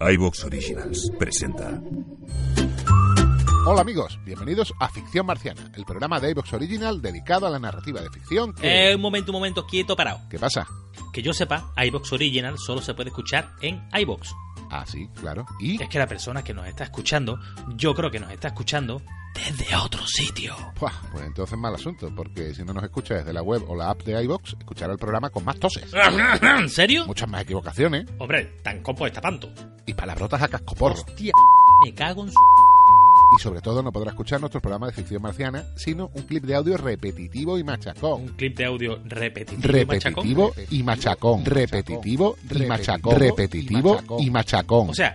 iVox Originals presenta. Hola amigos, bienvenidos a Ficción Marciana, el programa de iVox Original dedicado a la narrativa de ficción. que- Eh, un momento, un momento, quieto, parado. ¿Qué pasa? Que yo sepa, iBox Original solo se puede escuchar en iBox. Ah, sí, claro. ¿Y? Es que la persona que nos está escuchando, yo creo que nos está escuchando desde otro sitio. Buah, pues entonces mal asunto, porque si no nos escucha desde la web o la app de iVox, escuchará el programa con más toses, ¿En serio? muchas más equivocaciones Hombre, tan copo está panto. Y palabrotas a cascoporro. Hostia, me cago en su... Y sobre todo no podrá escuchar nuestro programa de ficción marciana, sino un clip de audio repetitivo y machacón. Un clip de audio repetitivo, y machacón. Repetitivo y machacón. Repetitivo y machacón. Repetitivo y machacón. O sea,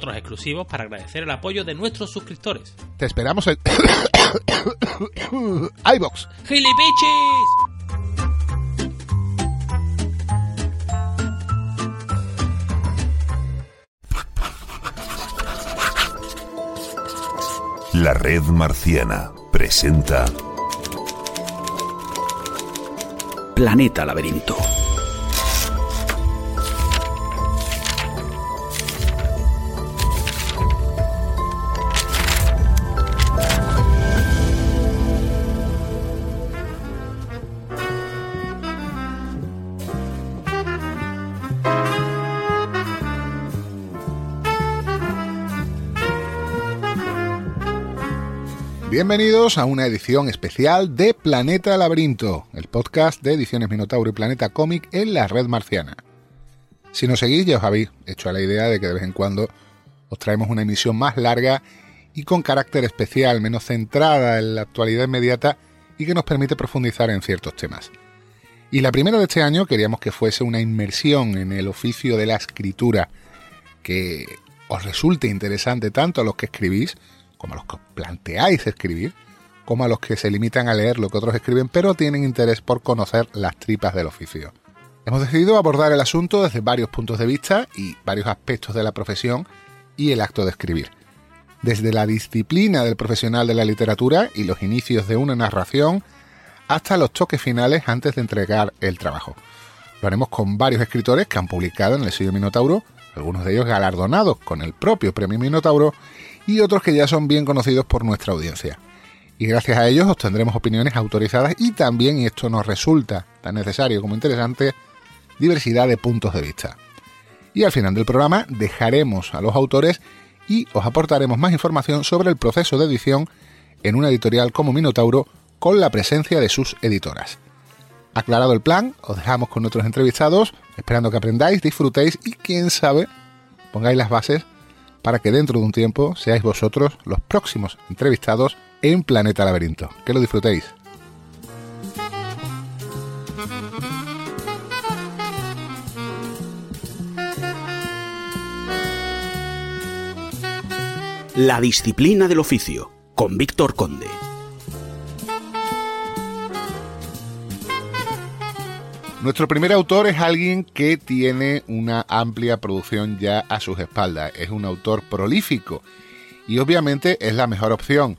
exclusivos para agradecer el apoyo de nuestros suscriptores. Te esperamos en iVox. ¡Gilipichis! La Red Marciana presenta Planeta Laberinto. Bienvenidos a una edición especial de Planeta Laberinto, el podcast de Ediciones Minotauro y Planeta Cómic en la red marciana. Si nos seguís ya os habéis hecho a la idea de que de vez en cuando os traemos una emisión más larga y con carácter especial, menos centrada en la actualidad inmediata y que nos permite profundizar en ciertos temas. Y la primera de este año queríamos que fuese una inmersión en el oficio de la escritura, que os resulte interesante tanto a los que escribís, como a los que os planteáis escribir, como a los que se limitan a leer lo que otros escriben, pero tienen interés por conocer las tripas del oficio. Hemos decidido abordar el asunto desde varios puntos de vista y varios aspectos de la profesión y el acto de escribir. Desde la disciplina del profesional de la literatura y los inicios de una narración, hasta los toques finales antes de entregar el trabajo. Lo haremos con varios escritores que han publicado en el sello Minotauro, algunos de ellos galardonados con el propio premio Minotauro y otros que ya son bien conocidos por nuestra audiencia. Y gracias a ellos obtendremos opiniones autorizadas y también, y esto nos resulta tan necesario como interesante, diversidad de puntos de vista. Y al final del programa dejaremos a los autores y os aportaremos más información sobre el proceso de edición en una editorial como Minotauro con la presencia de sus editoras. Aclarado el plan, os dejamos con nuestros entrevistados, esperando que aprendáis, disfrutéis y quién sabe, pongáis las bases para que dentro de un tiempo seáis vosotros los próximos entrevistados en Planeta Laberinto. Que lo disfrutéis. La disciplina del oficio, con Víctor Conde. Nuestro primer autor es alguien que tiene una amplia producción ya a sus espaldas. Es un autor prolífico y obviamente es la mejor opción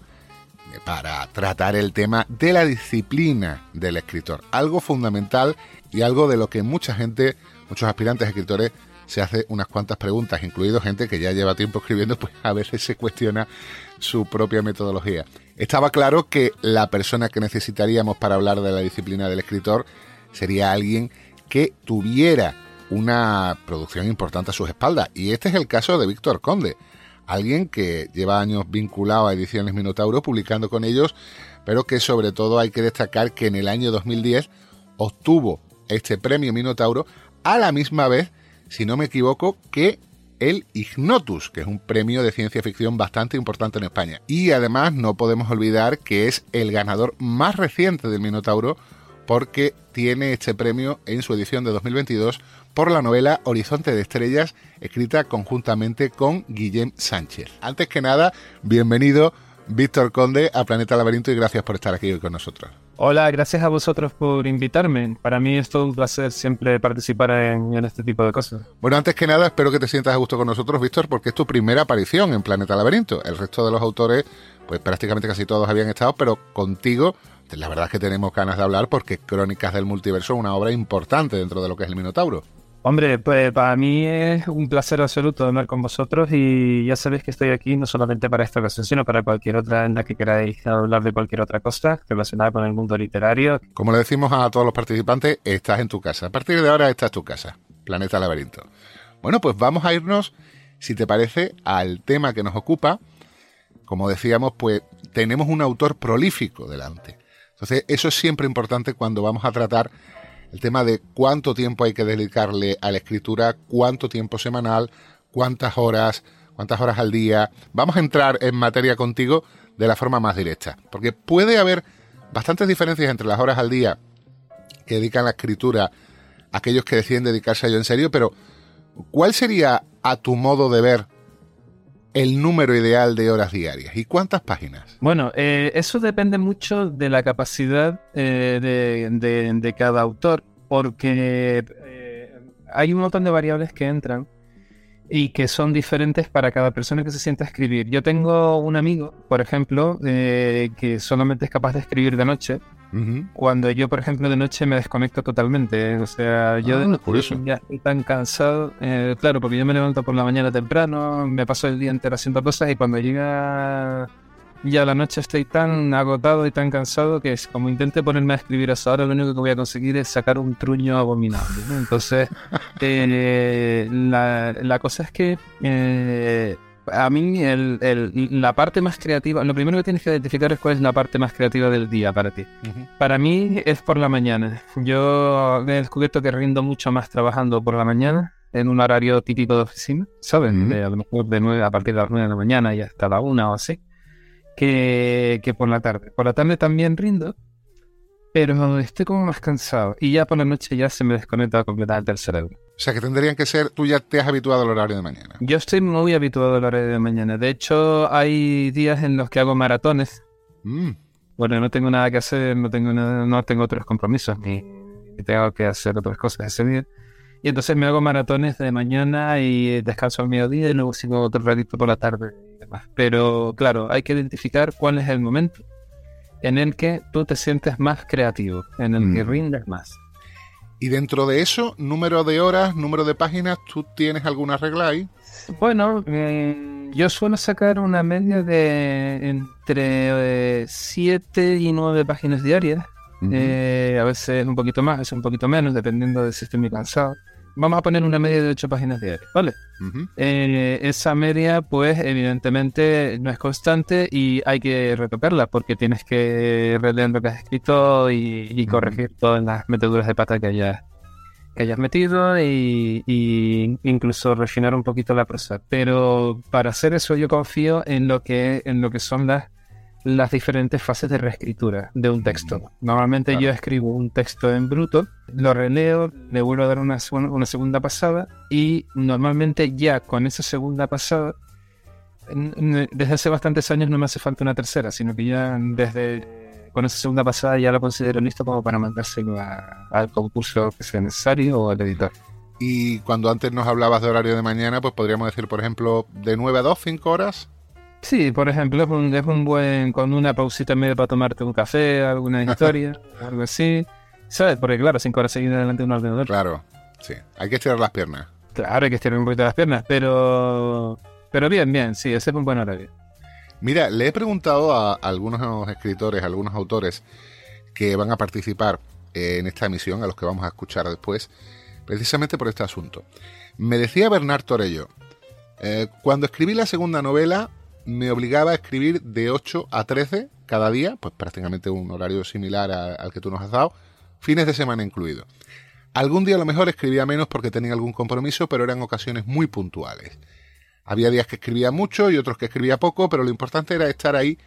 para tratar el tema de la disciplina del escritor. Algo fundamental y algo de lo que mucha gente, muchos aspirantes escritores, se hace unas cuantas preguntas, incluido gente que ya lleva tiempo escribiendo, pues a veces se cuestiona su propia metodología. Estaba claro que la persona que necesitaríamos para hablar de la disciplina del escritor sería alguien que tuviera una producción importante a sus espaldas. Y este es el caso de Víctor Conde, alguien que lleva años vinculado a Ediciones Minotauro, publicando con ellos, pero que sobre todo hay que destacar que en el año 2010 obtuvo este premio Minotauro a la misma vez, si no me equivoco, que el Ignotus, que es un premio de ciencia ficción bastante importante en España. Y además no podemos olvidar que es el ganador más reciente del Minotauro porque tiene este premio en su edición de 2022 por la novela Horizonte de Estrellas, escrita conjuntamente con Guillem Sánchez. Antes que nada, bienvenido Víctor Conde a Planeta Laberinto y gracias por estar aquí hoy con nosotros. Hola, gracias a vosotros por invitarme. Para mí es todo un placer siempre participar en, este tipo de cosas. Bueno, antes que nada, espero que te sientas a gusto con nosotros, Víctor, porque es tu primera aparición en Planeta Laberinto. El resto de los autores, pues prácticamente casi todos habían estado, pero contigo la verdad es que tenemos ganas de hablar porque Crónicas del Multiverso es una obra importante dentro de lo que es el Minotauro. Hombre, pues para mí es un placer absoluto hablar con vosotros y ya sabéis que estoy aquí no solamente para esta ocasión, sino para cualquier otra en la que queráis hablar de cualquier otra cosa relacionada con el mundo literario. Como le decimos a todos los participantes, estás en tu casa. A partir de ahora, esta es tu casa, Planeta Laberinto. Bueno, pues vamos a irnos, si te parece, al tema que nos ocupa. Como decíamos, pues tenemos un autor prolífico delante. Entonces, eso es siempre importante cuando vamos a tratar el tema de cuánto tiempo hay que dedicarle a la escritura, cuánto tiempo semanal, cuántas horas, cuántas horas al día. Vamos a entrar en materia contigo de la forma más directa, porque puede haber bastantes diferencias entre las horas al día que dedican a la escritura aquellos que deciden dedicarse a ello en serio, pero ¿cuál sería a tu modo de ver el número ideal de horas diarias y cuántas páginas? Bueno, eh, eso depende mucho de la capacidad eh, de, cada autor, porque eh, hay un montón de variables que entran y que son diferentes para cada persona que se sienta a escribir. Yo tengo un amigo, por ejemplo, que solamente es capaz de escribir de noche cuando yo, por ejemplo, de noche me desconecto totalmente. O sea, yo de ah, ya estoy tan cansado. Eh, claro, porque yo me levanto por la mañana temprano, me paso el día entero haciendo cosas y cuando llega ya la noche estoy tan agotado y tan cansado que es como intente ponerme a escribir eso ahora, lo único que voy a conseguir es sacar un truño abominable. Entonces, eh, la, la, cosa es que eh, a mí el, la parte más creativa, lo primero que tienes que identificar es cuál es la parte más creativa del día para ti. Para mí es por la mañana. Yo he descubierto que rindo mucho más trabajando por la mañana en un horario típico de oficina, ¿saben? de, a lo mejor de 9 a partir de las 9 de la mañana y hasta la 1 o así, que, que por la tarde. Por la tarde también rindo, pero estoy como más cansado y ya por la noche ya se me desconecta completamente el cerebro. O sea que tendrían que ser, tú ya te has habituado al horario de mañana. Yo estoy muy habituado al horario de mañana. De hecho, hay días en los que hago maratones. Mm. Bueno, no tengo nada que hacer, no tengo no tengo otros compromisos, ni, tengo que hacer otras cosas ese día. Y entonces me hago maratones de mañana y descanso al mediodía y luego sigo otro ratito por la tarde y demás. Pero claro, hay que identificar cuál es el momento en el que tú te sientes más creativo, en el que mm. rindes más. Y dentro de eso, número de horas, número de páginas, ¿tú tienes alguna regla ahí? Bueno, eh, yo suelo sacar una media de entre 7 eh, y 9 páginas diarias. Eh, a veces un poquito más, a veces un poquito menos, dependiendo de si estoy muy cansado vamos a poner una media de 8 páginas diarias, ¿vale? Eh, esa media, pues, evidentemente no es constante y hay que retocarla porque tienes que releer lo que has escrito y, corregir todas las meteduras de pata que hayas, que hayas metido y, y, incluso refinar un poquito la prosa. Pero para hacer eso yo confío en lo que, en lo que son las las diferentes fases de reescritura de un texto. Normalmente yo escribo un texto en bruto, lo releo, le vuelvo a dar una, una segunda pasada y normalmente ya con esa segunda pasada, desde hace bastantes años no me hace falta una tercera, sino que ya desde con esa segunda pasada ya lo considero listo como para mandárselo al concurso que sea necesario o al editor. Y cuando antes nos hablabas de horario de mañana, pues podríamos decir, por ejemplo, de 9 a 2, 5 horas. Sí, por ejemplo, es un, es un buen, con una pausita medio para tomarte un café, alguna historia, algo así. ¿Sabes? Porque claro, cinco horas seguidas delante de un ordenador. Claro, sí. Hay que estirar las piernas. Claro, hay que estirar un poquito las piernas, pero... Pero bien, bien, sí, ese es un buen horario. Mira, le he preguntado a algunos escritores, a algunos autores que van a participar en esta emisión, a los que vamos a escuchar después, precisamente por este asunto. Me decía Bernard Torello, eh, cuando escribí la segunda novela, me obligaba a escribir de 8 a 13 cada día, pues prácticamente un horario similar al que tú nos has dado, fines de semana incluido. Algún día a lo mejor escribía menos porque tenía algún compromiso, pero eran ocasiones muy puntuales. Había días que escribía mucho y otros que escribía poco, pero lo importante era estar ahí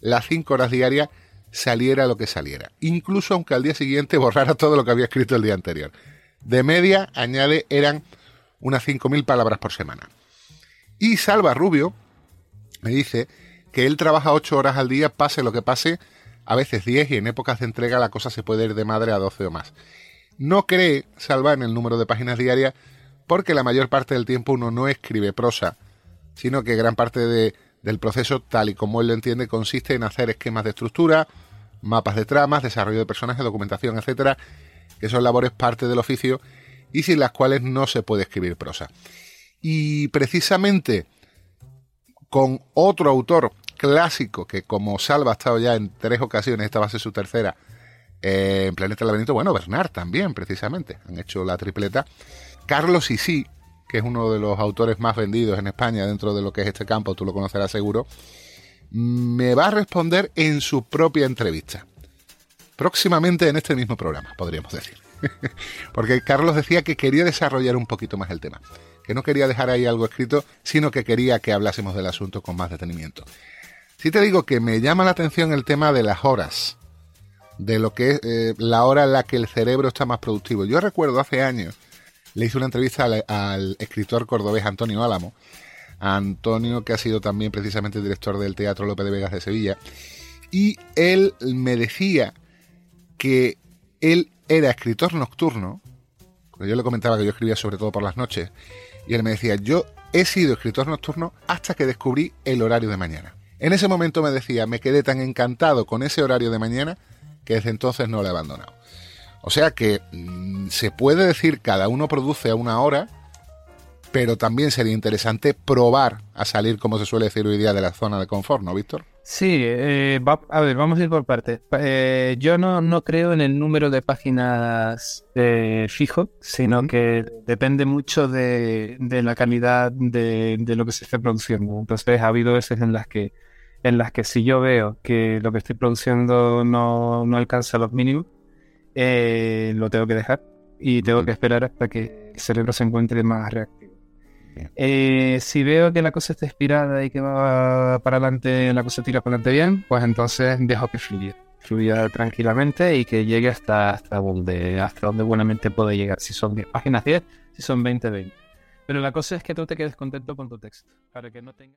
las 5 horas diarias saliera lo que saliera, incluso aunque al día siguiente borrara todo lo que había escrito el día anterior. De media, añade, eran unas 5.000 palabras por semana. Y Salva Rubio me dice que él trabaja 8 horas al día, pase lo que pase, a veces 10 y en épocas de entrega la cosa se puede ir de madre a 12 o más. No cree Salva en el número de páginas diarias porque la mayor parte del tiempo uno no escribe prosa, sino que gran parte del proceso, tal y como él lo entiende, consiste en hacer esquemas de estructura, mapas de tramas, desarrollo de personajes, documentación, etcétera, que son labores parte del oficio y sin las cuales no se puede escribir prosa. Y precisamente con otro autor clásico que como Salva ha estado ya en tres ocasiones, esta va a ser su tercera, eh, en Planeta Laberinto, bueno, Bernard también, precisamente, han hecho la tripleta. Carlos Isí, que es uno de los autores más vendidos en España dentro de lo que es este campo, tú lo conocerás seguro, me va a responder en su propia entrevista. Próximamente en este mismo programa, podríamos decir. Porque Carlos decía que quería desarrollar un poquito más el tema, que no quería dejar ahí algo escrito, sino que quería que hablásemos del asunto con más detenimiento. Si te digo que me llama la atención el tema de las horas, de lo que es eh, la hora en la que el cerebro está más productivo. Yo recuerdo hace años, le hice una entrevista al, al escritor cordobés Antonio Álamo, Antonio que ha sido también precisamente director del Teatro López de Vegas de Sevilla, y él me decía que él era escritor nocturno, porque yo le comentaba que yo escribía sobre todo por las noches, y él me decía, yo he sido escritor nocturno hasta que descubrí el horario de mañana. En ese momento me decía, me quedé tan encantado con ese horario de mañana que desde entonces no lo he abandonado. O sea que mm, se puede decir cada uno produce a una hora, pero también sería interesante probar a salir, como se suele decir hoy día, de la zona de confort, ¿no, Víctor? Sí, eh, a ver, vamos a ir por partes. Eh, yo no, no, creo en el número de páginas eh, fijo, sino que depende mucho de, la calidad de, lo que se esté produciendo. Entonces, ha habido veces en las que en las que si yo veo que lo que estoy produciendo no, no alcanza los mínimos, lo tengo que dejar y tengo que esperar hasta que el cerebro se encuentre más reactivo. Eh, si veo que la cosa está inspirada y que va para adelante, la cosa tira para adelante bien, pues entonces dejo que fluya. Fluya tranquilamente y que llegue hasta, hasta, donde, hasta donde buenamente puede llegar. Si son 10 páginas 10, si son 20, 20. Pero la cosa es que tú te quedes contento con tu texto. Para que no tenga...